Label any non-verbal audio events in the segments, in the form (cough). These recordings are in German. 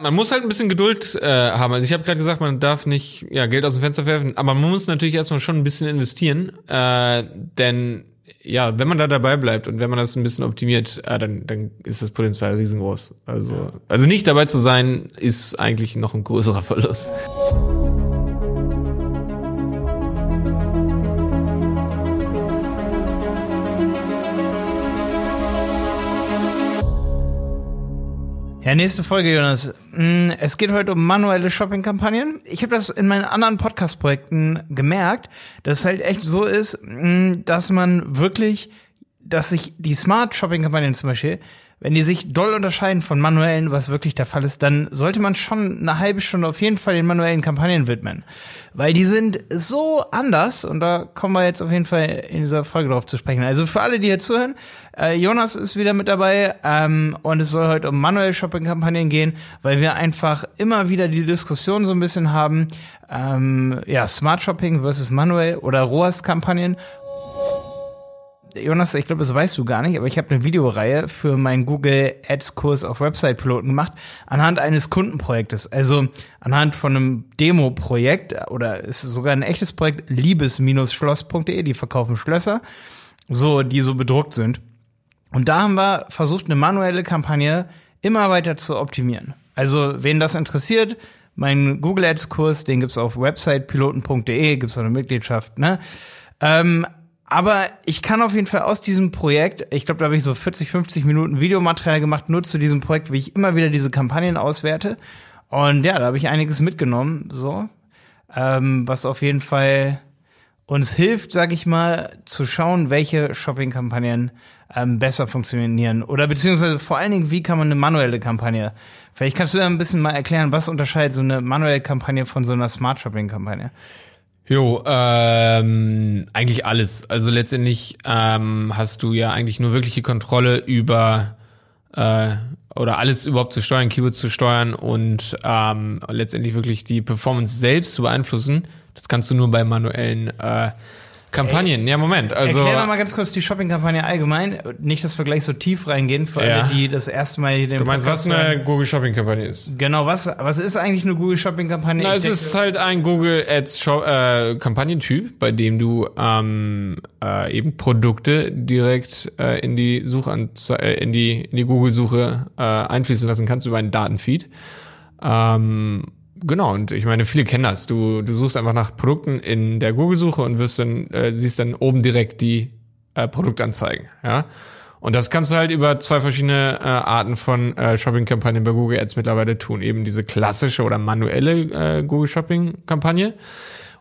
Man muss halt ein bisschen Geduld äh, haben. Also ich habe gerade gesagt, man darf nicht ja, Geld aus dem Fenster werfen, aber man muss natürlich erstmal schon ein bisschen investieren, äh, denn ja, wenn man da dabei bleibt und wenn man das ein bisschen optimiert, äh, dann, dann ist das Potenzial riesengroß. Also, also nicht dabei zu sein, ist eigentlich noch ein größerer Verlust. Ja, nächste Folge, Jonas. Mm, es geht heute um manuelle Shopping-Kampagnen. Ich habe das in meinen anderen Podcast-Projekten gemerkt, dass es halt echt so ist, mm, dass man wirklich, dass sich die Smart Shopping-Kampagnen zum Beispiel wenn die sich doll unterscheiden von manuellen, was wirklich der Fall ist, dann sollte man schon eine halbe Stunde auf jeden Fall den manuellen Kampagnen widmen. Weil die sind so anders und da kommen wir jetzt auf jeden Fall in dieser Folge drauf zu sprechen. Also für alle, die hier zuhören, äh, Jonas ist wieder mit dabei ähm, und es soll heute um manuelle Shopping-Kampagnen gehen, weil wir einfach immer wieder die Diskussion so ein bisschen haben, ähm, ja, Smart Shopping versus manuell oder ROAS-Kampagnen Jonas, ich glaube, das weißt du gar nicht, aber ich habe eine Videoreihe für meinen Google Ads Kurs auf Website Piloten gemacht anhand eines Kundenprojektes, also anhand von einem Demo-Projekt oder ist sogar ein echtes Projekt liebes-schloss.de, die verkaufen Schlösser, so die so bedruckt sind. Und da haben wir versucht, eine manuelle Kampagne immer weiter zu optimieren. Also, wen das interessiert, mein Google Ads Kurs, den gibt's auf websitepiloten.de, gibt's auch eine Mitgliedschaft, ne? Ähm, aber ich kann auf jeden Fall aus diesem Projekt, ich glaube, da habe ich so 40, 50 Minuten Videomaterial gemacht, nur zu diesem Projekt, wie ich immer wieder diese Kampagnen auswerte. Und ja, da habe ich einiges mitgenommen, so. Ähm, was auf jeden Fall uns hilft, sag ich mal, zu schauen, welche Shopping-Kampagnen ähm, besser funktionieren. Oder beziehungsweise vor allen Dingen, wie kann man eine manuelle Kampagne. Vielleicht kannst du ja ein bisschen mal erklären, was unterscheidet so eine manuelle Kampagne von so einer Smart Shopping-Kampagne. Jo, ähm, eigentlich alles. Also letztendlich ähm, hast du ja eigentlich nur wirkliche Kontrolle über äh, oder alles überhaupt zu steuern, Keywords zu steuern und ähm, letztendlich wirklich die Performance selbst zu beeinflussen. Das kannst du nur bei manuellen äh, Kampagnen, Ey, ja, Moment. Also, Erklär mal ganz kurz die Shopping-Kampagne allgemein. Nicht, dass wir gleich so tief reingehen, für ja. alle, die das erste Mal den Du meinst, Podcast was eine Google Shopping-Kampagne ist? Genau, was, was ist eigentlich eine Google Shopping-Kampagne? Na, es denke, ist halt ein Google Ads äh, Kampagnentyp, bei dem du ähm, äh, eben Produkte direkt äh, in die Suchanze äh, in die, in die Google-Suche äh, einfließen lassen kannst über einen Datenfeed. Ähm, Genau, und ich meine, viele kennen das. Du, du suchst einfach nach Produkten in der Google-Suche und wirst dann, äh, siehst dann oben direkt die äh, Produktanzeigen. Ja. Und das kannst du halt über zwei verschiedene äh, Arten von äh, Shopping-Kampagnen bei Google Ads mittlerweile tun. Eben diese klassische oder manuelle äh, Google Shopping-Kampagne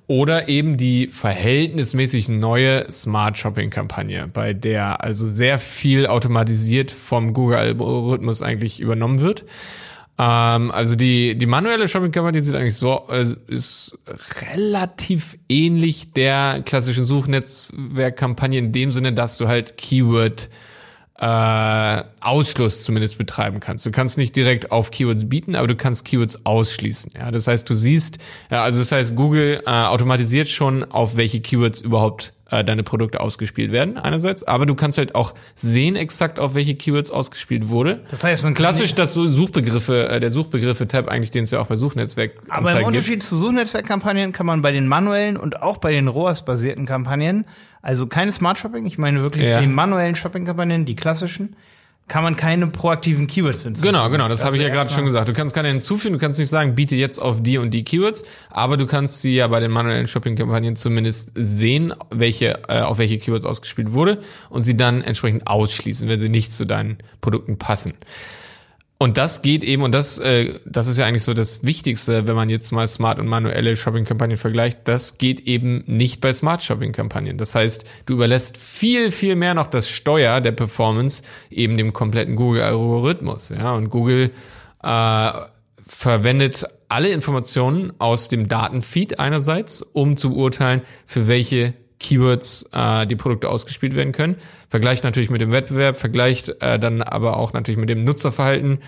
oder eben die verhältnismäßig neue Smart Shopping-Kampagne, bei der also sehr viel automatisiert vom Google-Algorithmus eigentlich übernommen wird. Ähm, also die, die manuelle Shopping-Kampagne sieht eigentlich so, äh, ist relativ ähnlich der klassischen Suchnetzwerkkampagne in dem Sinne, dass du halt Keyword äh, Ausschluss zumindest betreiben kannst. Du kannst nicht direkt auf Keywords bieten, aber du kannst Keywords ausschließen. Ja, das heißt, du siehst, ja, also das heißt, Google äh, automatisiert schon, auf welche Keywords überhaupt äh, deine Produkte ausgespielt werden, einerseits, aber du kannst halt auch sehen exakt, auf welche Keywords ausgespielt wurde. Das heißt, man Klassisch das Suchbegriffe, äh, der Suchbegriffe-Tab eigentlich, den es ja auch bei Suchnetzwerk Aber im Unterschied gibt. zu Suchnetzwerkkampagnen kann man bei den manuellen und auch bei den ROAS-basierten Kampagnen, also keine Smart Shopping, ich meine wirklich ja. die manuellen Shopping-Kampagnen, die klassischen, kann man keine proaktiven Keywords hinzufügen. Genau, genau, das, das habe ich ja gerade schon gesagt. Du kannst keine hinzufügen, du kannst nicht sagen, biete jetzt auf die und die Keywords, aber du kannst sie ja bei den manuellen Shopping-Kampagnen zumindest sehen, welche, äh, auf welche Keywords ausgespielt wurde und sie dann entsprechend ausschließen, wenn sie nicht zu deinen Produkten passen. Und das geht eben, und das, äh, das ist ja eigentlich so das Wichtigste, wenn man jetzt mal smart und manuelle Shopping-Kampagnen vergleicht, das geht eben nicht bei Smart Shopping-Kampagnen. Das heißt, du überlässt viel, viel mehr noch das Steuer der Performance eben dem kompletten Google-Algorithmus. Ja, und Google äh, verwendet alle Informationen aus dem Datenfeed einerseits, um zu beurteilen, für welche Keywords äh, die Produkte ausgespielt werden können. Vergleicht natürlich mit dem Wettbewerb, vergleicht äh, dann aber auch natürlich mit dem Nutzerverhalten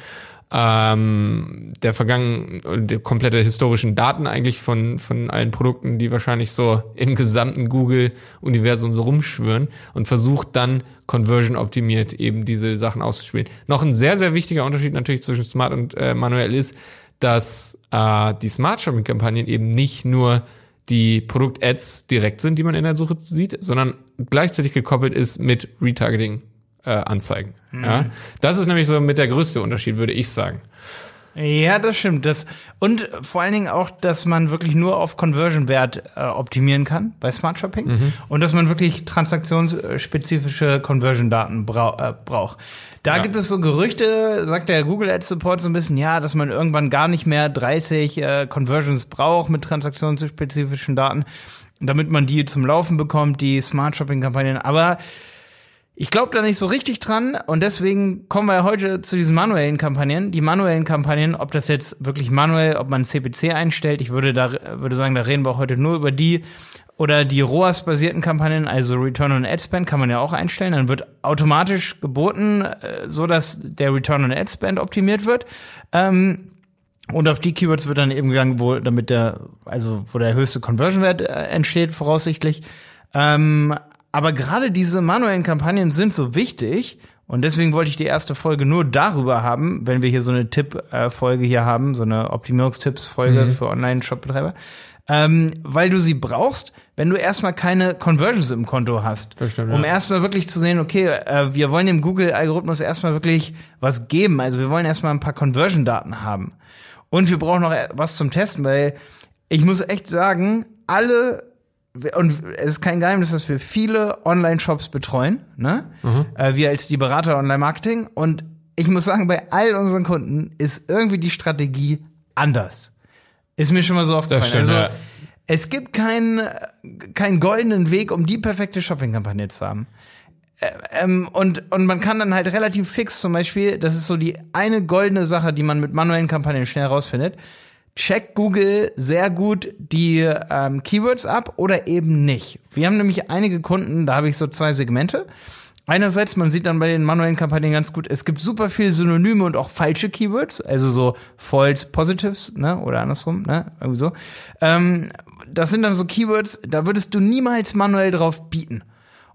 ähm, der vergangenen, der komplette historischen Daten eigentlich von, von allen Produkten, die wahrscheinlich so im gesamten Google-Universum so rumschwören und versucht dann conversion optimiert eben diese Sachen auszuspielen. Noch ein sehr, sehr wichtiger Unterschied natürlich zwischen Smart und äh, manuell ist, dass äh, die Smart Shopping Kampagnen eben nicht nur die Produkt-Ads direkt sind, die man in der Suche sieht, sondern gleichzeitig gekoppelt ist mit Retargeting äh. Mhm. Ja? Das ist nämlich so mit der größte Unterschied, würde ich sagen. Ja, das stimmt. Das, und vor allen Dingen auch, dass man wirklich nur auf Conversion-Wert äh, optimieren kann bei Smart Shopping mhm. und dass man wirklich transaktionsspezifische Conversion-Daten brau äh, braucht. Da ja. gibt es so Gerüchte, sagt der Google Ads Support so ein bisschen, ja, dass man irgendwann gar nicht mehr 30 äh, Conversions braucht mit transaktionsspezifischen Daten, damit man die zum Laufen bekommt, die Smart Shopping Kampagnen. Aber ich glaube da nicht so richtig dran und deswegen kommen wir heute zu diesen manuellen Kampagnen. Die manuellen Kampagnen, ob das jetzt wirklich manuell, ob man CPC einstellt, ich würde da würde sagen, da reden wir heute nur über die oder die ROAS-basierten Kampagnen, also Return on Ad Spend, kann man ja auch einstellen. Dann wird automatisch geboten, äh, so dass der Return on Ad Spend optimiert wird. Ähm, und auf die Keywords wird dann eben gegangen, wo damit der, also wo der höchste Conversion-Wert äh, entsteht, voraussichtlich. Ähm, aber gerade diese manuellen Kampagnen sind so wichtig und deswegen wollte ich die erste Folge nur darüber haben, wenn wir hier so eine Tipp-Folge hier haben, so eine Optimierungstipps-Folge mhm. für Online-Shop-Betreiber. Ähm, weil du sie brauchst, wenn du erstmal keine Conversions im Konto hast. Stimmt, um ja. erstmal wirklich zu sehen, okay, äh, wir wollen dem Google-Algorithmus erstmal wirklich was geben. Also wir wollen erstmal ein paar Conversion-Daten haben. Und wir brauchen noch was zum Testen, weil ich muss echt sagen, alle und es ist kein Geheimnis, dass wir viele Online-Shops betreuen, ne? Mhm. Äh, wir als die Berater Online-Marketing. Und ich muss sagen, bei all unseren Kunden ist irgendwie die Strategie anders. Ist mir schon mal so aufgefallen. Stimmt, also, ja. es gibt keinen, keinen goldenen Weg, um die perfekte Shopping-Kampagne zu haben. Äh, ähm, und, und man kann dann halt relativ fix zum Beispiel, das ist so die eine goldene Sache, die man mit manuellen Kampagnen schnell rausfindet checkt Google sehr gut die ähm, Keywords ab oder eben nicht. Wir haben nämlich einige Kunden, da habe ich so zwei Segmente. Einerseits, man sieht dann bei den manuellen Kampagnen ganz gut, es gibt super viele Synonyme und auch falsche Keywords, also so False Positives, ne, oder andersrum, ne, irgendwie so. Ähm, das sind dann so Keywords, da würdest du niemals manuell drauf bieten.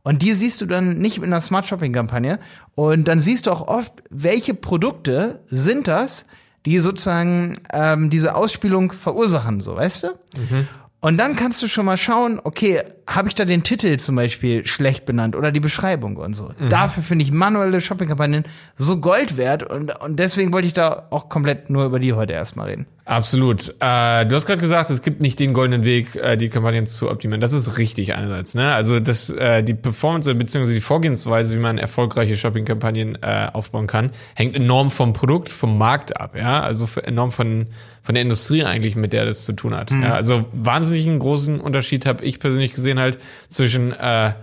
Und die siehst du dann nicht in einer Smart Shopping Kampagne. Und dann siehst du auch oft, welche Produkte sind das, die sozusagen ähm, diese Ausspielung verursachen, so weißt du? Mhm. Und dann kannst du schon mal schauen, okay, habe ich da den Titel zum Beispiel schlecht benannt oder die Beschreibung und so. Mhm. Dafür finde ich manuelle Shopping-Kampagnen so Gold wert und, und deswegen wollte ich da auch komplett nur über die heute erstmal reden. Absolut. Äh, du hast gerade gesagt, es gibt nicht den goldenen Weg, äh, die Kampagnen zu optimieren. Das ist richtig einerseits. Ne? Also das, äh, die Performance bzw. die Vorgehensweise, wie man erfolgreiche Shopping-Kampagnen äh, aufbauen kann, hängt enorm vom Produkt, vom Markt ab. Ja, also enorm von von der Industrie eigentlich, mit der das zu tun hat. Mhm. Ja, also wahnsinnigen großen Unterschied habe ich persönlich gesehen halt zwischen äh,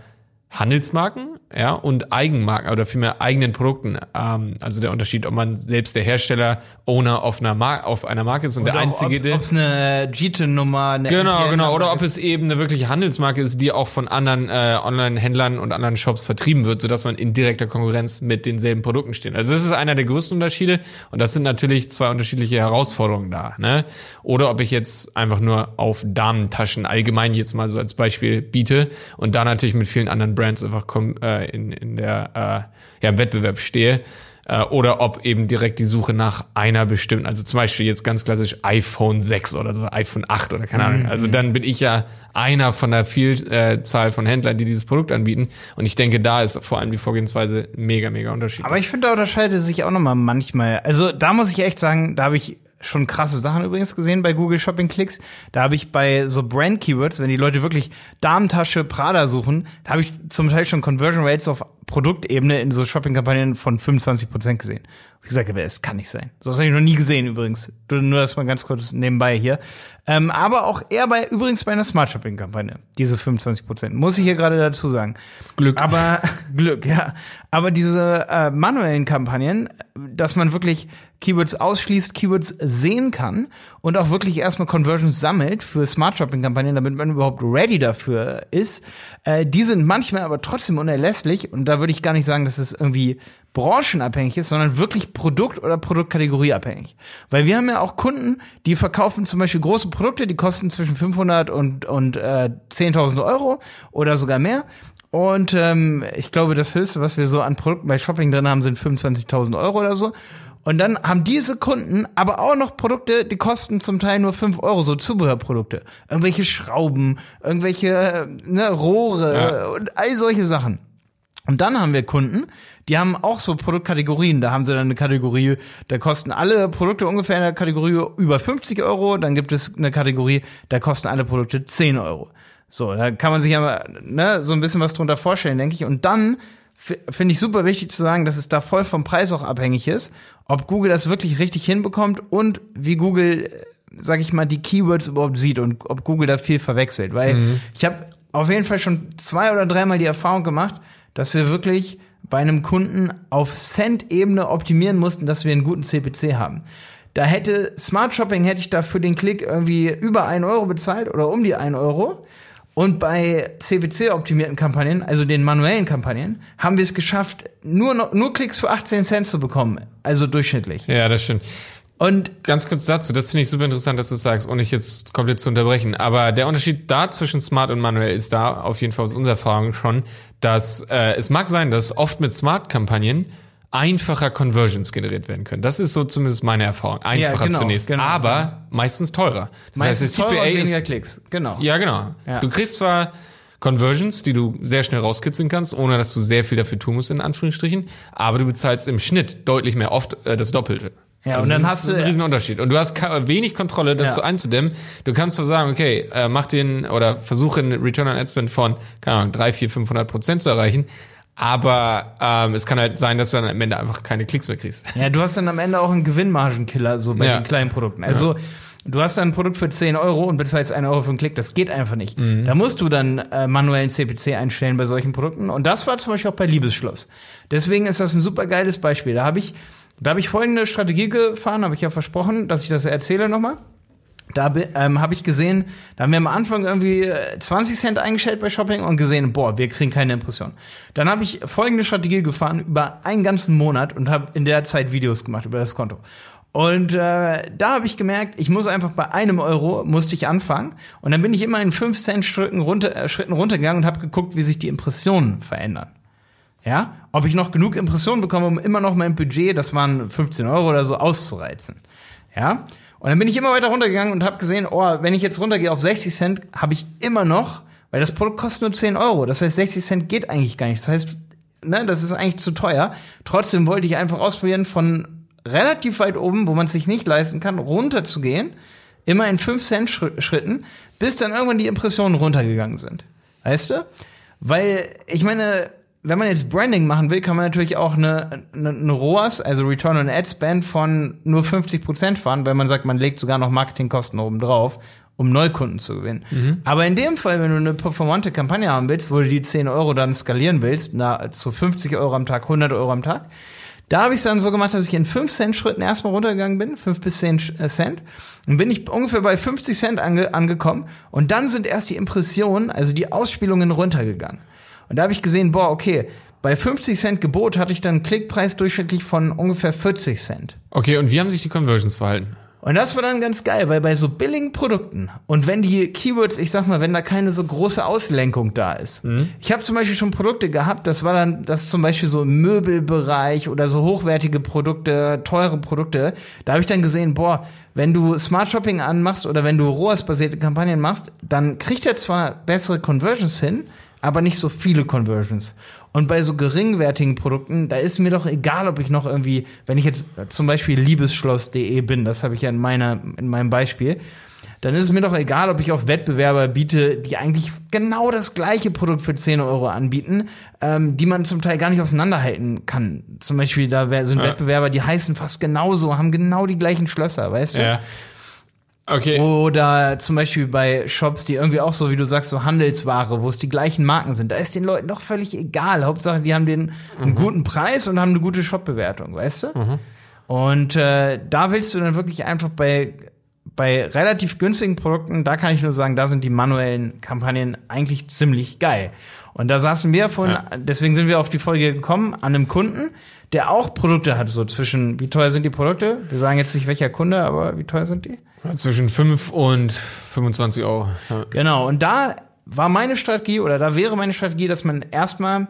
Handelsmarken, ja, und Eigenmarken oder vielmehr eigenen Produkten. Ähm, also der Unterschied, ob man selbst der Hersteller, Owner auf einer, Mar auf einer Marke ist und oder der einzige, der. Ob es eine GT-Nummer, eine Genau, genau. Oder ob es eben eine wirkliche Handelsmarke ist, die auch von anderen äh, Online-Händlern und anderen Shops vertrieben wird, sodass man in direkter Konkurrenz mit denselben Produkten steht. Also das ist einer der größten Unterschiede und das sind natürlich zwei unterschiedliche Herausforderungen da. Ne? Oder ob ich jetzt einfach nur auf Damentaschen allgemein jetzt mal so als Beispiel biete und da natürlich mit vielen anderen Brands einfach äh, in, in der äh, ja, im Wettbewerb stehe. Äh, oder ob eben direkt die Suche nach einer bestimmten, also zum Beispiel jetzt ganz klassisch iPhone 6 oder so, iPhone 8 oder keine Ahnung. Mhm. Also dann bin ich ja einer von der Vielzahl von Händlern, die dieses Produkt anbieten. Und ich denke, da ist vor allem die Vorgehensweise mega, mega unterschiedlich. Aber ich finde, da unterscheidet es sich auch nochmal manchmal. Also da muss ich echt sagen, da habe ich schon krasse Sachen übrigens gesehen bei Google Shopping Clicks. Da habe ich bei so Brand Keywords, wenn die Leute wirklich Damentasche Prada suchen, da habe ich zum Teil schon Conversion Rates auf Produktebene in so Shopping-Kampagnen von 25 Prozent gesehen. Wie gesagt, aber es kann nicht sein. So habe ich noch nie gesehen übrigens. Nur das mal ganz kurz nebenbei hier. Ähm, aber auch eher bei übrigens bei einer Smart Shopping Kampagne. Diese 25 Prozent muss ich hier gerade dazu sagen. Glück. Aber (laughs) Glück, ja. Aber diese äh, manuellen Kampagnen, dass man wirklich Keywords ausschließt, Keywords sehen kann und auch wirklich erstmal Conversions sammelt für Smart Shopping Kampagnen, damit man überhaupt ready dafür ist. Äh, die sind manchmal aber trotzdem unerlässlich und da würde ich gar nicht sagen, dass es irgendwie branchenabhängig ist, sondern wirklich Produkt- oder Produktkategorieabhängig. Weil wir haben ja auch Kunden, die verkaufen zum Beispiel große Produkte, die kosten zwischen 500 und, und äh, 10.000 Euro oder sogar mehr. Und ähm, ich glaube, das Höchste, was wir so an Produkten bei Shopping drin haben, sind 25.000 Euro oder so. Und dann haben diese Kunden aber auch noch Produkte, die kosten zum Teil nur 5 Euro, so Zubehörprodukte. Irgendwelche Schrauben, irgendwelche ne, Rohre Ja. und all solche Sachen. Und dann haben wir Kunden, die haben auch so Produktkategorien. Da haben sie dann eine Kategorie, da kosten alle Produkte ungefähr in der Kategorie über 50 Euro. Dann gibt es eine Kategorie, da kosten alle Produkte 10 Euro. So, da kann man sich aber ne, so ein bisschen was drunter vorstellen, denke ich. Und dann finde ich super wichtig zu sagen, dass es da voll vom Preis auch abhängig ist, ob Google das wirklich richtig hinbekommt und wie Google, äh, sag ich mal, die Keywords überhaupt sieht und ob Google da viel verwechselt. Weil ich habe auf jeden Fall schon zwei oder dreimal die Erfahrung gemacht, dass wir wirklich bei einem Kunden auf Cent-Ebene optimieren mussten, dass wir einen guten CPC haben. Da hätte Smart Shopping hätte ich da für den Klick irgendwie über 1 Euro bezahlt oder um die 1 Euro. Und bei CPC-optimierten Kampagnen, also den manuellen Kampagnen, haben wir es geschafft, nur, nur Klicks für 18 Cent zu bekommen. Also durchschnittlich. Ja, das stimmt. Und Ganz kurz dazu, das finde ich super interessant, dass du es sagst, ohne ich jetzt komplett zu unterbrechen. Aber der Unterschied da zwischen Smart und manuell ist da auf jeden Fall aus unserer Erfahrung schon, dass äh, es mag sein, dass oft mit Smart-Kampagnen einfacher Conversions generiert werden können. Das ist so zumindest meine Erfahrung. Einfacher genau, zunächst, genau. aber meistens teurer. Das meistens der teurer und weniger ist, Klicks. Genau. ja, genau. Ja. Du kriegst zwar Conversions, die du sehr schnell rauskitzeln kannst, ohne dass du sehr viel dafür tun musst, in Anführungsstrichen, aber du bezahlst im Schnitt deutlich mehr oft äh, das Doppelte. Ja, und dann hast ist, das ist du- ein Riesenunterschied. Und du hast wenig Kontrolle, das Ja. so einzudämmen. Du kannst zwar sagen, okay, äh, mach den oder versuche einen Return on Ad Spend von, keine Ahnung, 3, 4, 500 Prozent zu erreichen, aber ähm, es kann halt sein, dass du dann am Ende einfach keine Klicks mehr kriegst. Ja, du hast dann am Ende auch einen Gewinnmargenkiller, so bei Ja. den kleinen Produkten. Also, du hast dann ein Produkt für 10 Euro und bezahlst 1 Euro für einen Klick. Das geht einfach nicht. Mhm. Da musst du dann äh, manuellen CPC einstellen bei solchen Produkten. Und das war zum Beispiel auch bei Liebesschloss. Deswegen ist das ein super geiles Beispiel. Da habe ich, da habe ich folgende Strategie gefahren, habe ich ja versprochen, dass ich das erzähle nochmal. Da ähm, habe ich gesehen, da haben wir am Anfang irgendwie äh, 20 Cent eingestellt bei Shopping und gesehen, boah, wir kriegen keine Impression. Dann habe ich folgende Strategie gefahren über einen ganzen Monat und habe in der Zeit Videos gemacht über das Konto. Und äh, da habe ich gemerkt, ich muss einfach bei einem Euro musste ich anfangen und dann bin ich immer in 5 Cent Schritten, runter, äh, Schritten runtergegangen und habe geguckt, wie sich die Impressionen verändern. Ja, ob ich noch genug Impressionen bekomme, um immer noch mein Budget, das waren 15 Euro oder so, auszureizen. Ja, und dann bin ich immer weiter runtergegangen und habe gesehen, oh, wenn ich jetzt runtergehe auf 60 Cent, habe ich immer noch, weil das Produkt kostet nur 10 Euro. Das heißt, 60 Cent geht eigentlich gar nicht. Das heißt, ne, das ist eigentlich zu teuer. Trotzdem wollte ich einfach ausprobieren, von relativ weit oben, wo man es sich nicht leisten kann, runterzugehen, immer in 5 Cent Schri- Schritten, bis dann irgendwann die Impressionen runtergegangen sind. Weißt du? Weil, ich meine, wenn man jetzt Branding machen will, kann man natürlich auch eine, eine, eine ROAS, also Return on Ad Spend von nur 50% fahren, weil man sagt, man legt sogar noch Marketingkosten oben drauf, um Neukunden zu gewinnen. Aber in dem Fall, wenn du eine performante Kampagne haben willst, wo du die 10 Euro dann skalieren willst, na, zu 50 Euro am Tag, 100 Euro am Tag, da habe ich es dann so gemacht, dass ich in 5 Cent Schritten erstmal runtergegangen bin, 5 bis 10 Sch- äh, Cent. Dann bin ich ungefähr bei 50 Cent ange angekommen und dann sind erst die Impressionen, also die Ausspielungen runtergegangen. Und da habe ich gesehen, boah, okay, bei 50 Cent Gebot hatte ich dann einen Klickpreis durchschnittlich von ungefähr 40 Cent. Okay, und wie haben sich die Conversions verhalten? Und das war dann ganz geil, weil bei so billigen Produkten und wenn die Keywords, ich sag mal, wenn da keine so große Auslenkung da ist. Ich habe zum Beispiel schon Produkte gehabt, das war dann, das zum Beispiel so im Möbelbereich oder so hochwertige Produkte, teure Produkte. Da habe ich dann gesehen, boah, wenn du Smart Shopping anmachst oder wenn du ROAS-basierte Kampagnen machst, dann kriegt er zwar bessere Conversions hin, aber nicht so viele Conversions. Und bei so geringwertigen Produkten, da ist mir doch egal, ob ich noch irgendwie, wenn ich jetzt zum Beispiel liebesschloss.de bin, das habe ich ja in meiner, in meinem Beispiel, dann ist es mir doch egal, ob ich auf Wettbewerber biete, die eigentlich genau das gleiche Produkt für 10 Euro anbieten, ähm, die man zum Teil gar nicht auseinanderhalten kann. Zum Beispiel, da sind Ja. Wettbewerber, die heißen fast genauso, haben genau die gleichen Schlösser, weißt du? Ja. Okay. Oder zum Beispiel bei Shops, die irgendwie auch so, wie du sagst, so Handelsware, wo es die gleichen Marken sind. Da ist den Leuten doch völlig egal. Hauptsache, die haben den einen guten Preis und haben eine gute Shop-Bewertung, weißt du? Und äh, da willst du dann wirklich einfach bei, bei relativ günstigen Produkten, da kann ich nur sagen, da sind die manuellen Kampagnen eigentlich ziemlich geil. Und da saßen wir von, Ja. deswegen sind wir auf die Folge gekommen, an einem Kunden, der auch Produkte hat, so zwischen, wie teuer sind die Produkte? Wir sagen jetzt nicht welcher Kunde, aber wie teuer sind die? Zwischen 5 und 25 Euro. Ja. Genau, und da war meine Strategie oder da wäre meine Strategie, dass man erstmal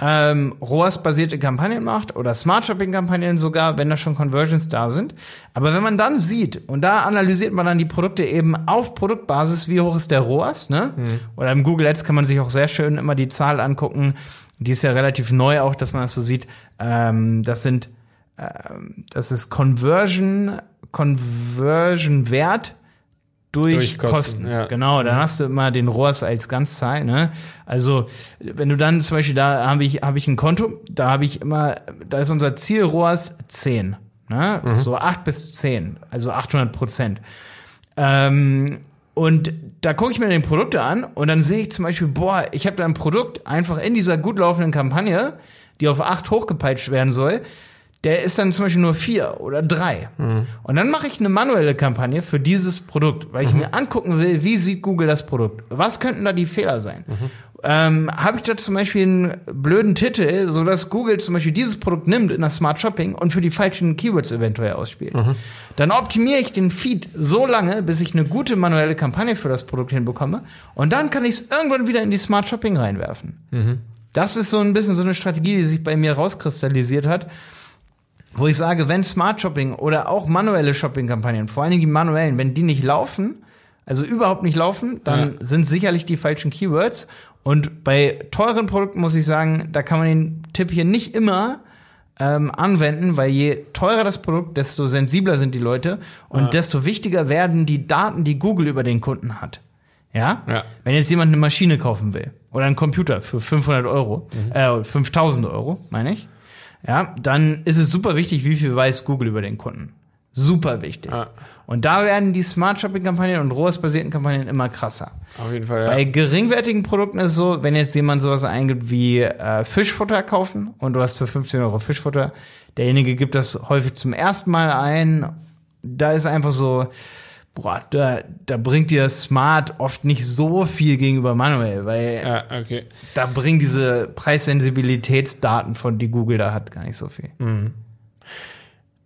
ähm, ROAS-basierte Kampagnen macht oder Smart Shopping-Kampagnen sogar, wenn da schon Conversions da sind. Aber wenn man dann sieht, und da analysiert man dann die Produkte eben auf Produktbasis, wie hoch ist der ROAS, ne? Mhm. Oder im Google Ads kann man sich auch sehr schön immer die Zahl angucken. Die ist ja relativ neu auch, dass man das so sieht. Ähm, das sind, das ist Conversion, Conversion Wert durch, durch Kosten. Kosten. Ja. Genau, dann hast du immer den ROAS als Ganzzahl. Ne? Also wenn du dann zum Beispiel da habe ich habe ich ein Konto, da habe ich immer, da ist unser Ziel ROAS 10, ne? Mhm. so 8 bis 10, also 800 Prozent. Ähm, und da gucke ich mir den Produkte an und dann sehe ich zum Beispiel, boah, ich habe da ein Produkt einfach in dieser gut laufenden Kampagne, die auf 8 hochgepeitscht werden soll der ist dann zum Beispiel nur vier oder drei. Mhm. Und dann mache ich eine manuelle Kampagne für dieses Produkt, weil ich mhm. mir angucken will, wie sieht Google das Produkt? Was könnten da die Fehler sein? Mhm. Ähm, Habe ich da zum Beispiel einen blöden Titel, so dass Google zum Beispiel dieses Produkt nimmt in das Smart Shopping und für die falschen Keywords eventuell ausspielt? Mhm. Dann optimiere ich den Feed so lange, bis ich eine gute manuelle Kampagne für das Produkt hinbekomme und dann kann ich es irgendwann wieder in die Smart Shopping reinwerfen. Mhm. Das ist so ein bisschen so eine Strategie, die sich bei mir rauskristallisiert hat wo ich sage, wenn Smart Shopping oder auch manuelle Shopping-Kampagnen, vor allen Dingen die manuellen, wenn die nicht laufen, also überhaupt nicht laufen, dann ja. sind sicherlich die falschen Keywords. Und bei teuren Produkten muss ich sagen, da kann man den Tipp hier nicht immer ähm, anwenden, weil je teurer das Produkt, desto sensibler sind die Leute und ja. desto wichtiger werden die Daten, die Google über den Kunden hat. Ja? ja? Wenn jetzt jemand eine Maschine kaufen will oder einen Computer für 500 Euro, mhm. äh, 5000 Euro, meine ich, ja, dann ist es super wichtig, wie viel weiß Google über den Kunden. Super wichtig. Ah. Und da werden die Smart Shopping Kampagnen und ROAS-basierten Kampagnen immer krasser. Auf jeden Fall, ja. Bei geringwertigen Produkten ist es so, wenn jetzt jemand sowas eingibt wie äh, Fischfutter kaufen und du hast für 15 Euro Fischfutter, derjenige gibt das häufig zum ersten Mal ein. Da ist einfach so, boah, da, da bringt dir Smart oft nicht so viel gegenüber manuell, weil ja, okay. da bringen diese Preissensibilitätsdaten von die Google da hat gar nicht so viel. Mhm.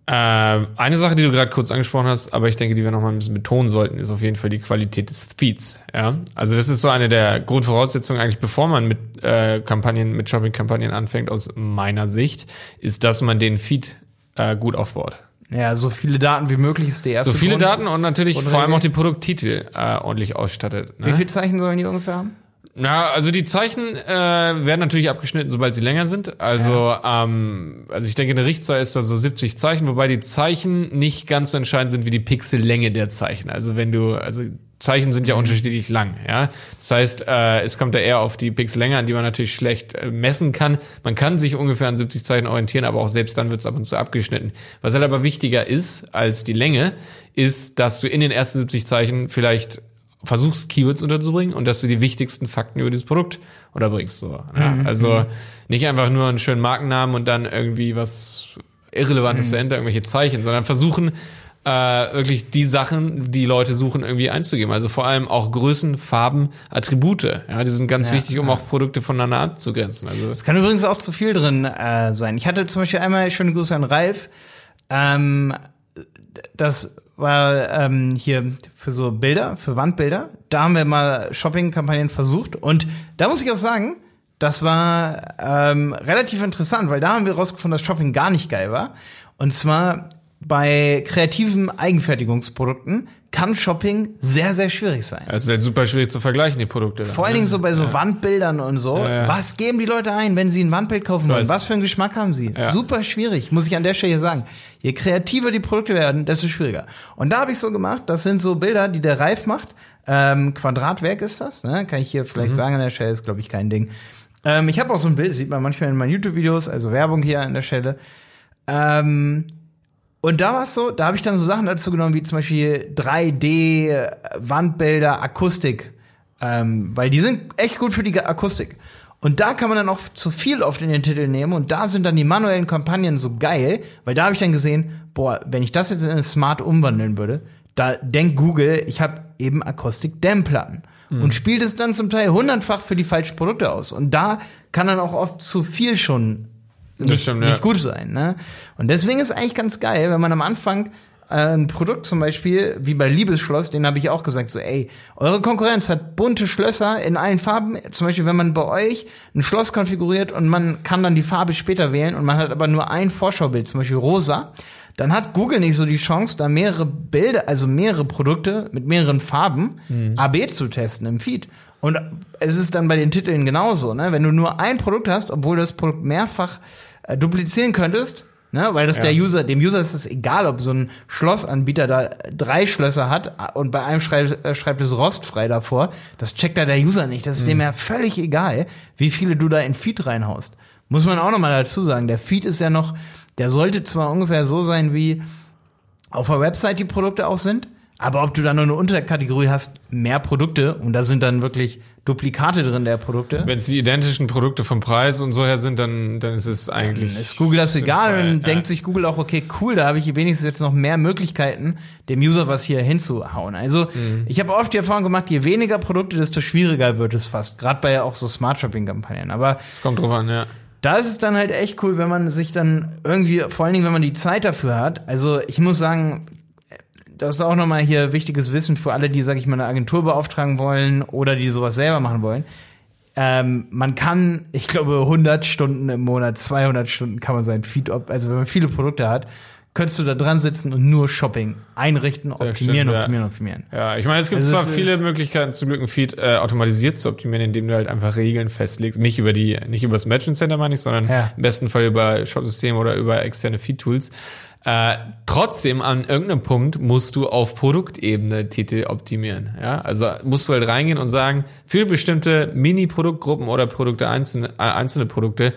Äh, eine Sache, die du gerade kurz angesprochen hast, aber ich denke, die wir noch mal ein bisschen betonen sollten, ist auf jeden Fall die Qualität des Feeds. Ja, also das ist so eine der Grundvoraussetzungen eigentlich, bevor man mit äh, Kampagnen, mit Shopping-Kampagnen anfängt, aus meiner Sicht, ist, dass man den Feed äh, gut aufbaut. Ja, so viele Daten wie möglich ist der erste. So viele Grund. Daten und natürlich und vor allem auch die Produkttitel äh, ordentlich ausstattet. Ne? Wie viele Zeichen sollen die ungefähr haben? Na, also die Zeichen äh, werden natürlich abgeschnitten, sobald sie länger sind. Also, ja. ähm, also ich denke, eine Richtzahl ist da so 70 Zeichen, wobei die Zeichen nicht ganz so entscheidend sind wie die Pixellänge der Zeichen. Also wenn du, also Zeichen sind ja mhm. unterschiedlich lang, ja. Das heißt, äh, es kommt da eher auf die Pixellänge an, die man natürlich schlecht äh, messen kann. Man kann sich ungefähr an 70 Zeichen orientieren, aber auch selbst dann wird es ab und zu abgeschnitten. Was halt aber wichtiger ist als die Länge, ist, dass du in den ersten 70 Zeichen vielleicht versuchst, Keywords unterzubringen und dass du die wichtigsten Fakten über dieses Produkt unterbringst. So, ja? Mhm. Also mhm. nicht einfach nur einen schönen Markennamen und dann irgendwie was Irrelevantes mhm. dahinter, irgendwelche Zeichen, sondern versuchen, äh, wirklich die Sachen, die Leute suchen, irgendwie einzugeben. Also vor allem auch Größen, Farben, Attribute. Ja, die sind ganz ja, wichtig, um ja. auch Produkte voneinander abzugrenzen. Also es kann übrigens auch zu viel drin äh, sein. Ich hatte zum Beispiel einmal schöne Grüße an Ralf. Ähm, das war ähm, hier für so Bilder, für Wandbilder. Da haben wir mal Shopping-Kampagnen versucht. Und da muss ich auch sagen, das war ähm, relativ interessant, weil da haben wir rausgefunden, dass Shopping gar nicht geil war. Und zwar bei kreativen Eigenfertigungsprodukten kann Shopping sehr, sehr schwierig sein. Es ist halt super schwierig zu vergleichen, die Produkte. Vor allen Dingen so bei so ja. Wandbildern und so. Ja, ja. Was geben die Leute ein, wenn sie ein Wandbild kaufen wollen? Was für einen Geschmack haben sie? Super schwierig, muss ich an der Stelle sagen. Je kreativer die Produkte werden, desto schwieriger. Und da habe ich so gemacht, das sind so Bilder, die der Reif macht. Ähm, Quadratwerk ist das, ne? Kann ich hier vielleicht mhm. sagen an der Stelle, ist glaube ich kein Ding. Ähm, ich habe auch so ein Bild, sieht man manchmal in meinen YouTube-Videos, also Werbung hier an der Stelle. Ähm, und da war es so, da habe ich dann so Sachen dazu genommen, wie zum Beispiel 3D, Wandbilder, Akustik. Ähm, weil die sind echt gut für die Akustik. Und da kann man dann auch zu viel oft in den Titel nehmen und da sind dann die manuellen Kampagnen so geil, weil da habe ich dann gesehen, boah, wenn ich das jetzt in eine Smart umwandeln würde, da denkt Google, ich habe eben Akustik-Dämmplatten mhm. und spielt es dann zum Teil hundertfach für die falschen Produkte aus. Und da kann dann auch oft zu viel schon nicht, stimmt, nicht ja. gut sein. Ne? Und deswegen ist eigentlich ganz geil, wenn man am Anfang äh, ein Produkt zum Beispiel, wie bei Liebesschloss, den habe ich auch gesagt, so ey, eure Konkurrenz hat bunte Schlösser in allen Farben. Zum Beispiel, wenn man bei euch ein Schloss konfiguriert und man kann dann die Farbe später wählen und man hat aber nur ein Vorschaubild, zum Beispiel rosa, dann hat Google nicht so die Chance, da mehrere Bilder, also mehrere Produkte mit mehreren Farben AB zu testen im Feed. Und es ist dann bei den Titeln genauso, ne? Wenn du nur ein Produkt hast, obwohl du das Produkt mehrfach äh, duplizieren könntest, ne? Weil das Ja. der User, dem User ist es egal, ob so ein Schlossanbieter da drei Schlösser hat äh, und bei einem schreibt, äh, schreibt es rostfrei davor. Das checkt da der User nicht. Das ist dem ja völlig egal, wie viele du da in Feed reinhaust. Muss man auch noch mal dazu sagen. Der Feed ist ja noch, der sollte zwar ungefähr so sein wie auf der Website die Produkte auch sind, aber ob du dann nur eine Unterkategorie hast, mehr Produkte und da sind dann wirklich Duplikate drin der Produkte, Wenn es die identischen Produkte vom Preis und so her sind, dann, dann ist es eigentlich. ist Google das egal und dann ja. denkt sich Google auch, okay, cool, da habe ich wenigstens jetzt noch mehr Möglichkeiten, dem User was hier hinzuhauen. Also Mhm. ich habe oft die Erfahrung gemacht, je weniger Produkte, desto schwieriger wird es fast. Gerade bei auch so Smart Shopping-Kampagnen. Aber Kommt drauf an, ja. da ist es dann halt echt cool, wenn man sich dann irgendwie, vor allen Dingen, wenn man die Zeit dafür hat. Also ich muss sagen, das ist auch nochmal hier wichtiges Wissen für alle, die, sag ich mal, eine Agentur beauftragen wollen oder die sowas selber machen wollen. Ähm, man kann, ich glaube, 100 Stunden im Monat, 200 Stunden kann man sein Feed, op- also wenn man viele Produkte hat, könntest du da dran sitzen und nur Shopping einrichten, optimieren, stimmt, ja. optimieren, optimieren. Ja, ich meine, es gibt Also zwar es viele Möglichkeiten, zum Glück ein Feed äh, automatisiert zu optimieren, indem du halt einfach Regeln festlegst. Nicht über die, nicht über das Merchant Center meine ich, sondern Ja. im besten Fall über Shop-Systeme oder über externe Feed-Tools. Äh, trotzdem an irgendeinem Punkt musst du auf Produktebene Titel optimieren. Ja, also musst du halt reingehen und sagen, für bestimmte Mini-Produktgruppen oder Produkte einzelne, äh, einzelne Produkte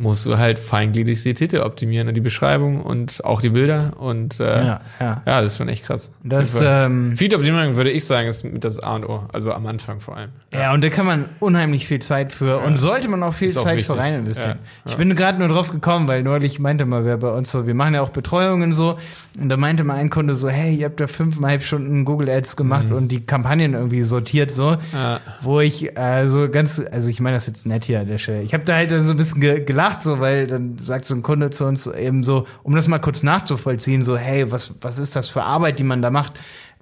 musst du halt feingliedrig die Titel optimieren und die Beschreibung und auch die Bilder und äh, Ja, ja. ja, das ist schon echt krass. Das, ähm, Feed-Optimierung würde ich sagen, ist mit das A und O. Also am Anfang vor allem. Ja, und da kann man unheimlich viel Zeit für und sollte man auch viel Ist auch Zeit wichtig. für rein investieren. Ja, ja. Ich bin gerade nur drauf gekommen, weil neulich meinte mal wer bei uns so, wir machen ja auch Betreuungen so und da meinte mal ein Kunde so, hey, ihr habt ja fünfeinhalb Stunden Google Ads gemacht und die Kampagnen irgendwie sortiert so, Mhm. Ja. wo ich äh, so ganz, also ich meine das jetzt nett hier an der Stelle. Ich habe da halt dann so ein bisschen ge gelacht so, weil dann sagt so ein Kunde zu uns eben so, um das mal kurz nachzuvollziehen, so, hey, was was ist das für Arbeit, die man da macht?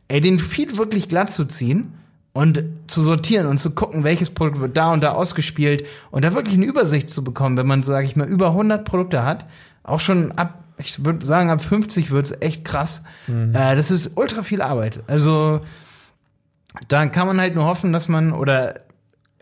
Ey, den Feed wirklich glatt zu ziehen und zu sortieren und zu gucken, welches Produkt wird da und da ausgespielt und da wirklich eine Übersicht zu bekommen, wenn man, sage ich mal, über 100 Produkte hat, auch schon ab, ich würde sagen, ab 50 wird's echt krass. Äh, das ist ultra viel Arbeit. Also da kann man halt nur hoffen, dass man oder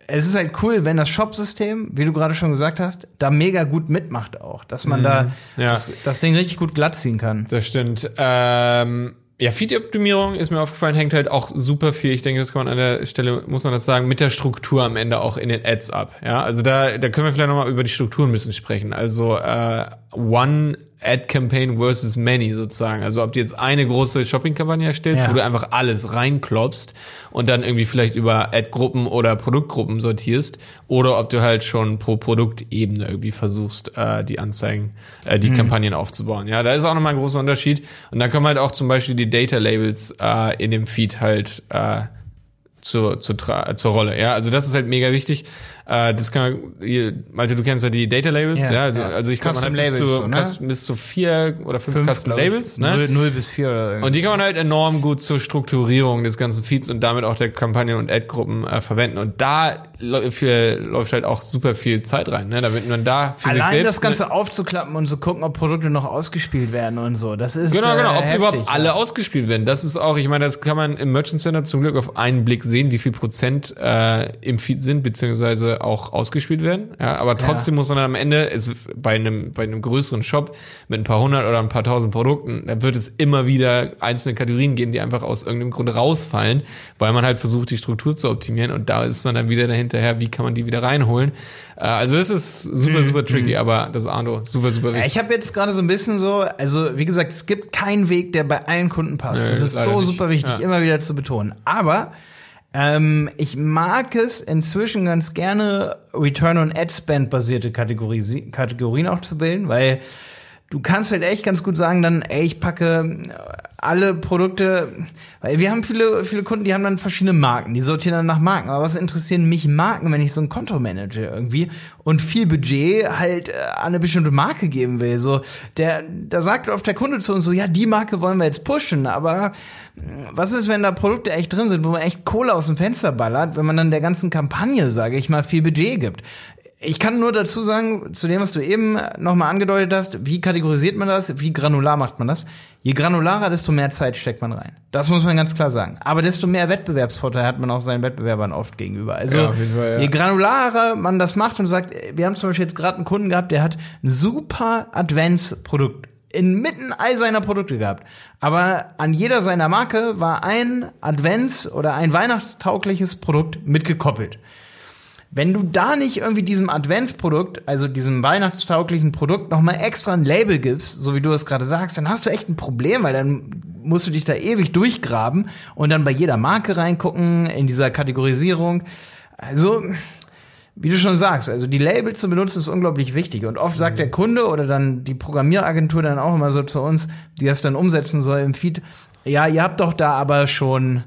es ist halt cool, wenn das Shop-System, wie du gerade schon gesagt hast, da mega gut mitmacht auch, dass man da Ja. das, das Ding richtig gut glatt ziehen kann. Das stimmt. Ähm, ja, Feed-Optimierung ist mir aufgefallen, hängt halt auch super viel. Ich denke, das kann man an der Stelle, muss man das sagen, mit der Struktur am Ende auch in den Ads ab. Ja, also da, da können wir vielleicht nochmal über die Struktur ein bisschen sprechen. Also äh, One Ad Campaign versus Many sozusagen. Also ob du jetzt eine große Shopping-Kampagne erstellst, Ja. wo du einfach alles reinklopst und dann irgendwie vielleicht über Ad-Gruppen oder Produktgruppen sortierst, oder ob du halt schon pro Produktebene irgendwie versuchst, äh, die Anzeigen, äh, die Kampagnen aufzubauen. Ja, da ist auch nochmal ein großer Unterschied. Und dann kommen halt auch zum Beispiel die Data Labels äh, in dem Feed halt äh, zur, zur, zur Rolle. Ja, also das ist halt mega wichtig. Äh, das kann man, Malte, du kennst ja die Data Labels, Ja, ja. Also ich glaube, man Custom bis zu, so, ne? Custom- bis zu vier oder fünf, Custom glaub ich. Labels, ne? Null, null bis vier oder irgendwie. Und die kann man halt enorm gut zur Strukturierung des ganzen Feeds und damit auch der Kampagnen und Ad-Gruppen äh, verwenden. Und da für, läuft halt auch super viel Zeit rein, ne? damit man da für sich Allein selbst das Ganze aufzuklappen und zu gucken, ob Produkte noch ausgespielt werden und so. Das ist Genau, genau, äh, ob heftig, überhaupt alle ja. ausgespielt werden. Das ist auch, ich meine, das kann man im Merchant Center zum Glück auf einen Blick sehen, wie viel Prozent äh, im Feed sind, beziehungsweise auch ausgespielt werden. Ja, aber trotzdem muss man dann am Ende, es, bei einem, bei einem größeren Shop mit ein paar hundert oder ein paar tausend Produkten, da wird es immer wieder einzelne Kategorien geben, die einfach aus irgendeinem Grund rausfallen, weil man halt versucht, die Struktur zu optimieren und da ist man dann wieder dahinterher, wie kann man die wieder reinholen. Äh, also das ist super, super tricky, aber das Arno, super, super Ja, wichtig. ich habe jetzt gerade so ein bisschen so, also wie gesagt, es gibt keinen Weg, der bei allen Kunden passt. Nee, das ist so nicht. super wichtig, Ja. immer wieder zu betonen. Aber ähm, ich mag es inzwischen ganz gerne, Return on Ad Spend basierte Kategorie, Kategorien auch zu bilden, weil du kannst halt echt ganz gut sagen dann, ey, ich packe alle Produkte, weil wir haben viele, viele Kunden, die haben dann verschiedene Marken, die sortieren dann nach Marken. Aber was interessieren mich Marken, wenn ich so ein Konto manage irgendwie und viel Budget halt äh, an eine bestimmte Marke geben will? So, der, da sagt oft der Kunde zu uns so, ja, die Marke wollen wir jetzt pushen, aber hm, was ist, wenn da Produkte echt drin sind, wo man echt Kohle aus dem Fenster ballert, wenn man dann der ganzen Kampagne, sage ich mal, viel Budget gibt? Ich kann nur dazu sagen, zu dem, was du eben nochmal angedeutet hast, wie kategorisiert man das, wie granular macht man das? Je granularer, desto mehr Zeit steckt man rein. Das muss man ganz klar sagen. Aber desto mehr Wettbewerbsvorteil hat man auch seinen Wettbewerbern oft gegenüber. Also Ja, Fall, ja. je granularer man das macht und sagt, wir haben zum Beispiel jetzt gerade einen Kunden gehabt, der hat ein super Advents-Produkt inmitten all seiner Produkte gehabt. Aber an jeder seiner Marke war ein Advents- oder ein weihnachtstaugliches Produkt mitgekoppelt. Wenn du da nicht irgendwie diesem Adventsprodukt, also diesem weihnachtstauglichen Produkt, nochmal extra ein Label gibst, so wie du es gerade sagst, dann hast du echt ein Problem, weil dann musst du dich da ewig durchgraben und dann bei jeder Marke reingucken, in dieser Kategorisierung. Also, wie du schon sagst, also die Labels zu benutzen ist unglaublich wichtig. Und oft sagt der Kunde oder dann die Programmieragentur dann auch immer so zu uns, die das dann umsetzen soll im Feed, ja, ihr habt doch da aber schon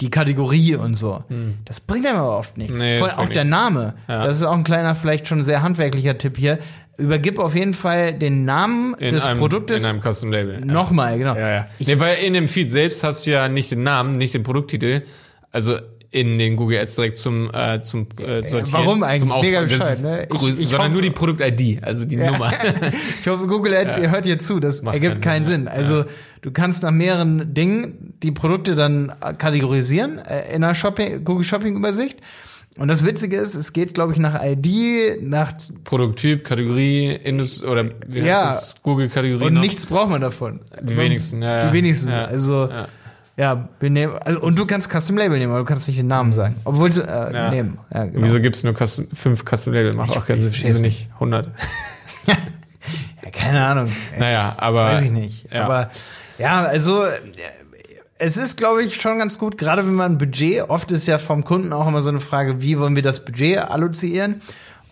die Kategorie und so. Das bringt einem aber oft nichts. Hm. Nee, Vor allem auch der nichts. Name. Ja. Das ist auch ein kleiner, vielleicht schon sehr handwerklicher Tipp hier. Übergib auf jeden Fall den Namen In des einem, Produktes in einem Custom Label. Nochmal, genau. Ja, ja. Ich, nee, weil in dem Feed selbst hast du ja nicht den Namen, nicht den Produkttitel. Also in den Google Ads direkt zum äh, zum äh, Sortieren. warum eigentlich? Zum Aufbau. Mega bescheuert, ist ne? Ich- ich sondern hoffe- nur die Produkt-ID, also die Nummer. (laughs) ich hoffe, Google Ads, ihr hört hier zu, das Macht ergibt keinen Sinn. Sinn, Also du kannst nach mehreren Dingen die Produkte dann äh, kategorisieren äh, in einer Shopping, Google Shopping Übersicht. Und das Witzige ist, es geht, glaube ich, nach ID, nach Produkttyp, Kategorie, Indus oder wie heißt Ja. das? Google-Kategorie und noch? nichts braucht man davon. Die wenigsten, ja, ja. Die wenigsten. Ja. Also Ja. wir nehmen, also, und du kannst Custom Label nehmen, aber du kannst nicht den Namen sagen. Obwohl sie äh, Ja. nehmen. Ja, genau. Wieso gibt's nur Custom, fünf Custom Label? Macht auch keinen Sinn. Wieso nicht 100? (laughs) Ja, keine Ahnung. Naja, aber Weiß ich nicht. Ja. Aber ja, also äh, es ist, glaube ich, schon ganz gut, gerade wenn man ein Budget, oft ist ja vom Kunden auch immer so eine Frage, wie wollen wir das Budget allozieren?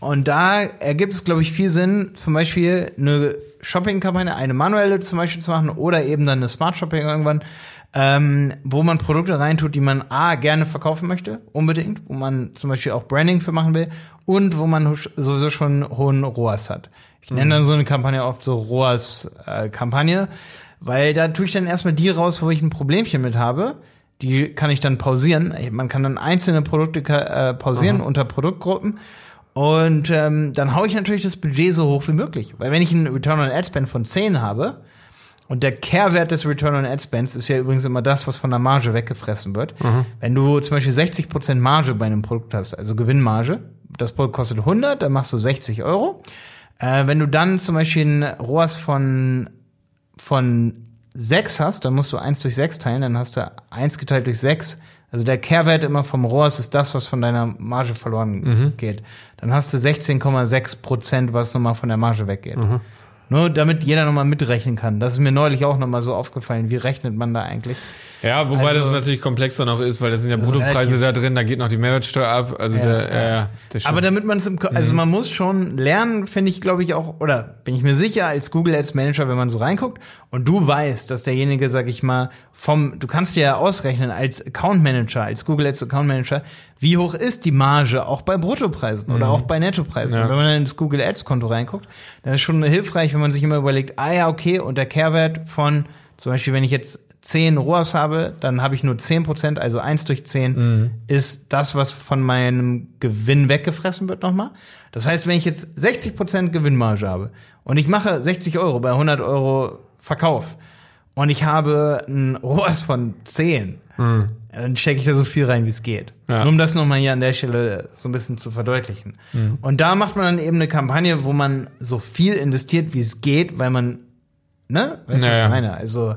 Und da ergibt es, glaube ich, viel Sinn, zum Beispiel eine Shopping-Kampagne, eine manuelle zum Beispiel zu machen oder eben dann eine Smart Shopping irgendwann, ähm, wo man Produkte reintut, die man A, gerne verkaufen möchte, unbedingt, wo man zum Beispiel auch Branding für machen will und wo man sowieso schon hohen ROAS hat. Ich nenne dann so eine Kampagne oft so ROAS-Kampagne, weil da tue ich dann erstmal die raus, wo ich ein Problemchen mit habe. Die kann ich dann pausieren. Man kann dann einzelne Produkte äh, pausieren unter Produktgruppen. Und ähm, dann haue ich natürlich das Budget so hoch wie möglich. Weil wenn ich einen Return on Ad Spend von 10 habe, und der Kehrwert des Return on Ad Spends ist ja übrigens immer das, was von der Marge weggefressen wird. Wenn du zum Beispiel 60% Marge bei einem Produkt hast, also Gewinnmarge, das Produkt kostet 100, dann machst du 60 Euro. Äh, wenn du dann zum Beispiel ein ROAS von, von 6 hast, dann musst du 1 durch 6 teilen, dann hast du 1 geteilt durch 6. Also der Kehrwert immer vom ROAS ist das, was von deiner Marge verloren geht. Dann hast du 16,6 Prozent, was nochmal von der Marge weggeht. Nur damit jeder nochmal mitrechnen kann. Das ist mir neulich auch nochmal so aufgefallen. Wie rechnet man da eigentlich? Ja, wobei Also- das natürlich komplexer noch ist, weil das sind ja Bruttopreise da drin, da geht noch die Mehrwertsteuer ab. Also Ja, der, ja. ja, das Aber damit man es im, also man muss schon lernen, finde ich, glaube ich auch, oder bin ich mir sicher, als Google Ads Manager, wenn man so reinguckt und du weißt, dass derjenige, sag ich mal, vom, du kannst dir ja ausrechnen als Account Manager, als Google Ads Account Manager, wie hoch ist die Marge auch bei Bruttopreisen oder auch bei Nettopreisen. Ja. Und wenn man dann ins Google Ads Konto reinguckt, dann ist schon hilfreich, wenn man sich immer überlegt, ah ja, okay, und der Kehrwert von, zum Beispiel, wenn ich jetzt 10 ROAS habe, dann habe ich nur 10%, also 1 durch 10 ist das, was von meinem Gewinn weggefressen wird nochmal. Das heißt, wenn ich jetzt 60% Gewinnmarge habe und ich mache 60 Euro bei 100 Euro Verkauf und ich habe ein (laughs) ROAS von 10, dann stecke ich da so viel rein, wie es geht. Ja. Nur um das nochmal hier an der Stelle so ein bisschen zu verdeutlichen. Und da macht man dann eben eine Kampagne, wo man so viel investiert, wie es geht, weil man, ne? Weißt du, was Naja. ich meine? Also,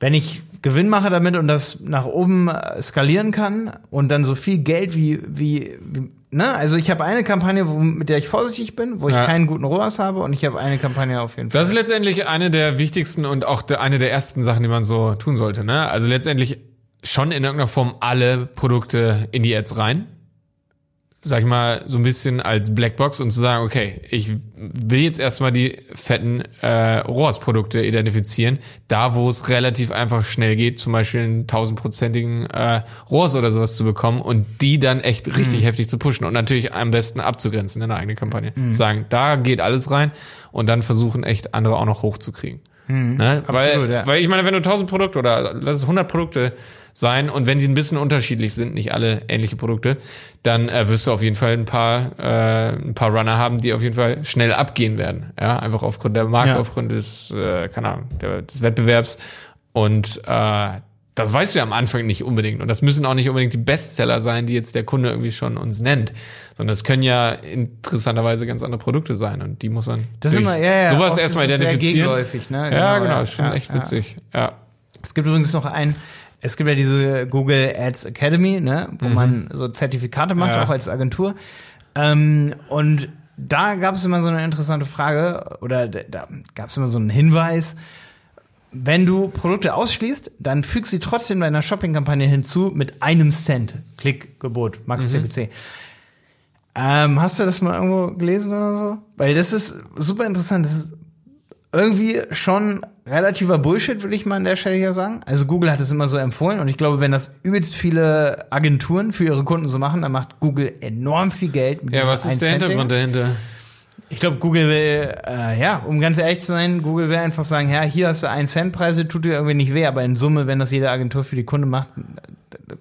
wenn ich Gewinn mache damit und das nach oben äh, skalieren kann und dann so viel Geld wie, wie, wie ne? Also ich habe eine Kampagne, wo, mit der ich vorsichtig bin, wo ich Ja. keinen guten ROAS habe und ich habe eine Kampagne auf jeden Fall. Das ist letztendlich eine der wichtigsten und auch eine der ersten Sachen, die man so tun sollte. Ne? Also letztendlich schon in irgendeiner Form alle Produkte in die Ads rein. Sag ich mal, so ein bisschen als Blackbox und zu sagen, okay, ich will jetzt erstmal die fetten äh, ROAS-Produkte identifizieren, da wo es relativ einfach schnell geht, zum Beispiel einen tausendprozentigen äh, ROAS oder sowas zu bekommen und die dann echt richtig Mhm. heftig zu pushen und natürlich am besten abzugrenzen in der eigenen Kampagne. Sagen, da geht alles rein und dann versuchen echt andere auch noch hochzukriegen. Ne? weil, Mhm. Absolut, ja. weil ich meine, wenn du 1000 Produkte oder lass es 100 Produkte sein und wenn die ein bisschen unterschiedlich sind, nicht alle ähnliche Produkte, dann äh, wirst du auf jeden Fall ein paar äh, ein paar Runner haben, die auf jeden Fall schnell abgehen werden. Ja, einfach aufgrund der Marke, Ja. aufgrund des äh, keine Ahnung der, des Wettbewerbs und äh, das weißt du ja am Anfang nicht unbedingt. Und das müssen auch nicht unbedingt die Bestseller sein, die jetzt der Kunde irgendwie schon uns nennt. Sondern es können ja interessanterweise ganz andere Produkte sein. Und die muss man Das ist immer, ja, ja, sowas erstmal es sehr identifizieren. gegenläufig, ne? ja, Genau, genau, ja, ist schon ja, echt witzig. Ja. Es gibt übrigens noch ein, es gibt ja diese Google Ads Academy, ne, wo man so Zertifikate macht, Mhm. Ja. auch als Agentur. Ähm, und da gab es immer so eine interessante Frage, oder da, gab es immer so einen Hinweis, wenn du Produkte ausschließt, dann fügst sie trotzdem deiner Shopping-Kampagne hinzu mit einem Cent. Klickgebot, Max Mhm. CPC. Ähm, hast du das mal irgendwo gelesen oder so? Weil das ist super interessant. Das ist irgendwie schon relativer Bullshit, würde ich mal an der Stelle hier sagen. Also Google hat es immer so empfohlen und ich glaube, wenn das übelst viele Agenturen für ihre Kunden so machen, dann macht Google enorm viel Geld. Mit Ja, was ist der 1 Cent Hintergrund dahinter? Ich glaube, Google will, äh, ja, um ganz ehrlich zu sein, Google will einfach sagen, ja, hier hast du 1 Cent Preise, tut dir irgendwie nicht weh, aber in Summe, wenn das jede Agentur für die Kunde macht,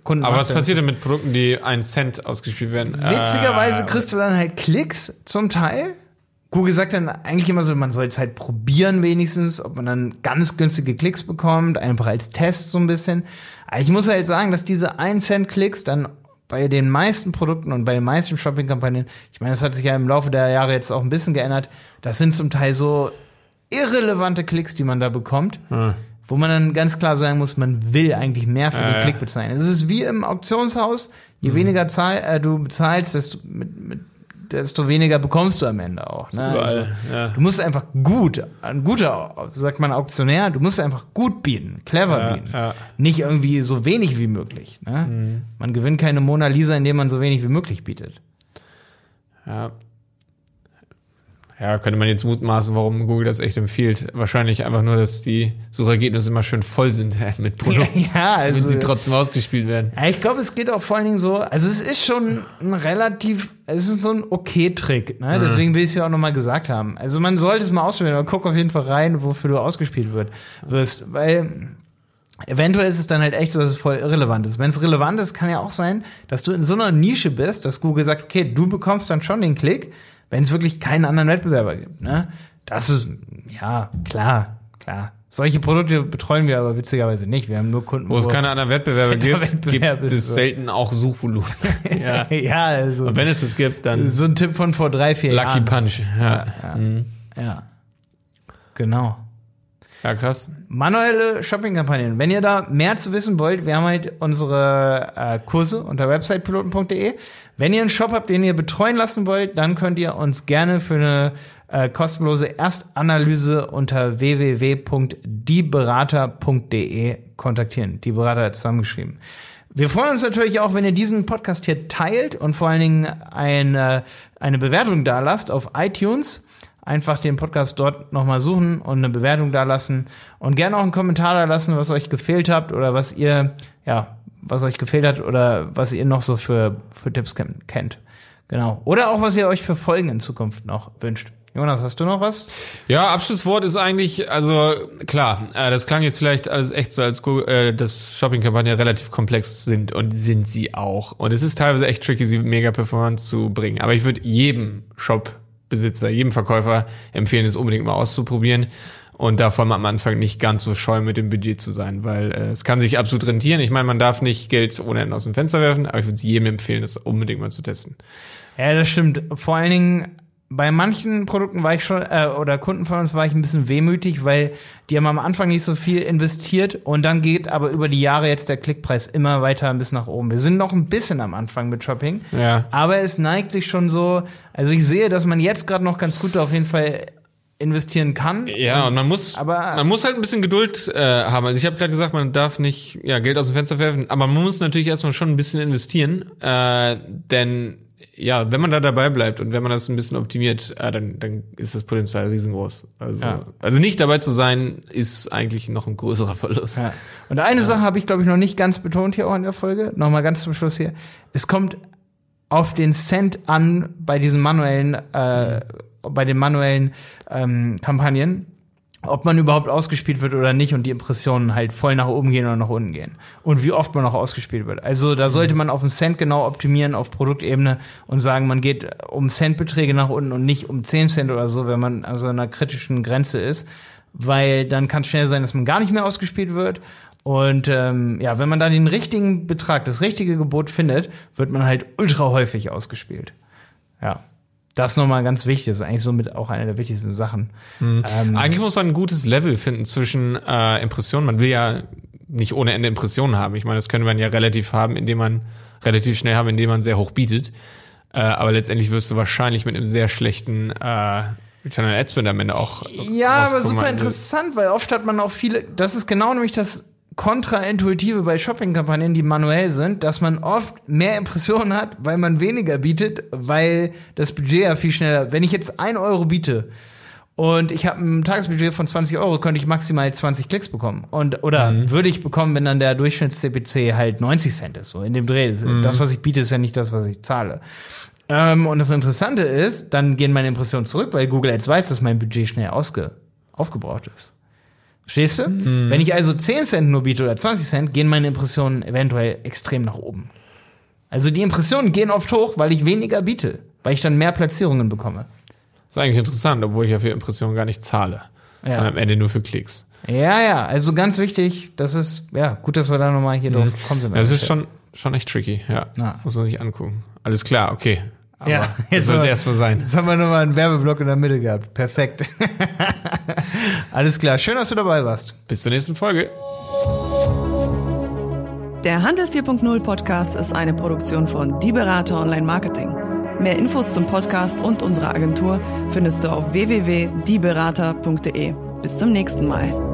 Kunden Aber macht, was passiert denn mit Produkten, die einen Cent ausgespielt werden? Witzigerweise Äh, kriegst du dann halt Klicks zum Teil. Google sagt dann eigentlich immer so, man soll es halt probieren wenigstens, ob man dann ganz günstige Klicks bekommt, einfach als Test so ein bisschen. Aber ich muss halt sagen, dass diese 1 Cent Klicks dann bei den meisten Produkten und bei den meisten Shopping-Kampagnen, ich meine, das hat sich ja im Laufe der Jahre jetzt auch ein bisschen geändert, das sind zum Teil so irrelevante Klicks, die man da bekommt. Wo man dann ganz klar sagen muss, man will eigentlich mehr für den ja. Klick bezahlen. Es ist wie im Auktionshaus, je Mhm. weniger zahl, äh, du bezahlst, desto, mit, mit, desto weniger bekommst du am Ende auch. Ne? Also, Überall, ja. Du musst einfach gut, ein guter, sagt man Auktionär, du musst einfach gut bieten, clever Ja, bieten. ja. Nicht irgendwie so wenig wie möglich. Ne? Mhm. Man gewinnt keine Mona Lisa, indem man so wenig wie möglich bietet. Ja. Ja, könnte man jetzt mutmaßen, warum Google das echt empfiehlt. Wahrscheinlich einfach nur, dass die Suchergebnisse immer schön voll sind (laughs) mit Produkten, ja, wenn also. sie trotzdem ausgespielt werden. Ja, ich glaube, es geht auch vor allen Dingen so, also es ist schon ein relativ, es ist so ein okay-Trick, ne? deswegen will ich es ja auch nochmal gesagt haben. Also man sollte es mal ausprobieren, aber guck auf jeden Fall rein, wofür du ausgespielt wird, wirst, weil eventuell ist es dann halt echt so, dass es voll irrelevant ist. Wenn es relevant ist, kann ja auch sein, dass du in so einer Nische bist, dass Google sagt, okay, du bekommst dann schon den Klick, wenn es wirklich keinen anderen Wettbewerber gibt, ne? Das ist, ja, klar, klar. Solche Produkte betreuen wir aber witzigerweise nicht. Wir haben nur Kunden, Wo es keine anderen Wettbewerber gibt, Wettbewerb gibt ist es so. selten auch Suchvolumen. (laughs) ja. ja, also. Und wenn es es gibt, dann So ein Tipp von vor drei, vier Lucky Jahren. Punch. Ja. Ja. Mhm. Ja. Genau. ja, krass. Manuelle Shopping-Kampagnen. Wenn ihr da mehr zu wissen wollt, wir haben halt unsere äh, Kurse unter websitepiloten.de. Wenn ihr einen Shop habt, den ihr betreuen lassen wollt, dann könnt ihr uns gerne für eine äh, kostenlose Erstanalyse unter www.dieberater.de kontaktieren. Die Berater hat zusammengeschrieben. Wir freuen uns natürlich auch, wenn ihr diesen Podcast hier teilt und vor allen Dingen eine, eine Bewertung da lasst auf iTunes. Einfach den Podcast dort nochmal suchen und eine Bewertung da lassen und gerne auch einen Kommentar da lassen, was euch gefehlt habt oder was ihr, ja, was euch gefehlt hat oder was ihr noch so für, für Tipps ken- kennt. Genau. Oder auch, was ihr euch für Folgen in Zukunft noch wünscht. Jonas, hast du noch was? Ja, Abschlusswort ist eigentlich, also klar, äh, das klang jetzt vielleicht alles echt so, als äh, dass Shopping-Kampagnen relativ komplex sind und sind sie auch. Und es ist teilweise echt tricky, sie mega performance zu bringen. Aber ich würde jedem Shop-Besitzer, jedem Verkäufer empfehlen, es unbedingt mal auszuprobieren. Und davon am Anfang nicht ganz so scheu mit dem Budget zu sein, weil äh, es kann sich absolut rentieren. Ich meine, man darf nicht Geld ohne Ende aus dem Fenster werfen, aber ich würde es jedem empfehlen, das unbedingt mal zu testen. Ja, das stimmt. Vor allen Dingen bei manchen Produkten war ich schon, äh, oder Kunden von uns war ich ein bisschen wehmütig, weil die haben am Anfang nicht so viel investiert und dann geht aber über die Jahre jetzt der Klickpreis immer weiter bisschen nach oben. Wir sind noch ein bisschen am Anfang mit Shopping, Ja. aber es neigt sich schon so, also ich sehe, dass man jetzt gerade noch ganz gut auf jeden Fall investieren kann. Ja, und man muss, Aber- man muss halt ein bisschen Geduld äh, haben. Also ich habe gerade gesagt, man darf nicht ja, Geld aus dem Fenster werfen, aber man muss natürlich erstmal schon ein bisschen investieren, äh, denn ja, wenn man da dabei bleibt und wenn man das ein bisschen optimiert, äh, dann, dann ist das Potenzial riesengroß. Also, Ja. also nicht dabei zu sein, ist eigentlich noch ein größerer Verlust. Ja. Und eine Sache habe ich, glaube ich, noch nicht ganz betont hier auch in der Folge. Nochmal ganz zum Schluss hier. Es kommt auf den Cent an bei diesen manuellen, äh, bei den manuellen ähm, Kampagnen, ob man überhaupt ausgespielt wird oder nicht und die Impressionen halt voll nach oben gehen oder nach unten gehen. Und wie oft man auch ausgespielt wird. Also da sollte man auf den Cent genau optimieren auf Produktebene und sagen, man geht um Centbeträge nach unten und nicht um 10 Cent oder so, wenn man an so einer kritischen Grenze ist. Weil dann kann es schnell sein, dass man gar nicht mehr ausgespielt wird. Und ähm, ja, wenn man da den richtigen Betrag, das richtige Gebot findet, wird man halt ultra häufig ausgespielt. Ja. Das nochmal ganz wichtig, das ist eigentlich somit auch eine der wichtigsten Sachen. Ähm, Eigentlich muss man ein gutes Level finden zwischen äh, Impressionen. Man will ja nicht ohne Ende Impressionen haben. Ich meine, das könnte man ja relativ haben, indem man relativ schnell haben, indem man sehr hoch bietet. Äh, aber letztendlich wirst du wahrscheinlich mit einem sehr schlechten äh, Return on Ad Spend am Ende auch Ja, aber super Also, interessant, weil oft hat man auch viele, das ist genau nämlich das Kontraintuitive bei Shopping-Kampagnen, die manuell sind, dass man oft mehr Impressionen hat, weil man weniger bietet, weil das Budget ja viel schneller, wenn ich jetzt ein Euro biete und ich habe ein Tagesbudget von 20 Euro, könnte ich maximal 20 Klicks bekommen. Und, oder würde ich bekommen, wenn dann der Durchschnitts-CPC halt 90 Cent ist, so in dem Dreh. Das, das, was ich biete, ist ja nicht das, was ich zahle. Ähm, und das Interessante ist, dann gehen meine Impressionen zurück, weil Google Ads weiß, dass mein Budget schnell ausge aufgebraucht ist. Verstehst du? Wenn ich also 10 Cent nur biete oder 20 Cent, gehen meine Impressionen eventuell extrem nach oben. Also die Impressionen gehen oft hoch, weil ich weniger biete, weil ich dann mehr Platzierungen bekomme. ist eigentlich interessant, obwohl ich ja für Impressionen gar nicht zahle. Ja. Am Ende nur für Klicks. Ja, ja, also ganz wichtig, das ist, ja, gut, dass wir da nochmal hier drauf kommen sind. Das ist schon, schon echt tricky, ja. Ja. Muss man sich angucken. Alles klar, okay. Aber Ja, jetzt soll es aber- erstmal sein. Jetzt haben wir nochmal einen Werbeblock in der Mitte gehabt. Perfekt. (laughs) Alles klar, schön, dass du dabei warst. Bis zur nächsten Folge. Der Handel 4.0 Podcast ist eine Produktion von Die Berater Online Marketing. Mehr Infos zum Podcast und unserer Agentur findest du auf www.dieberater.de. Bis zum nächsten Mal.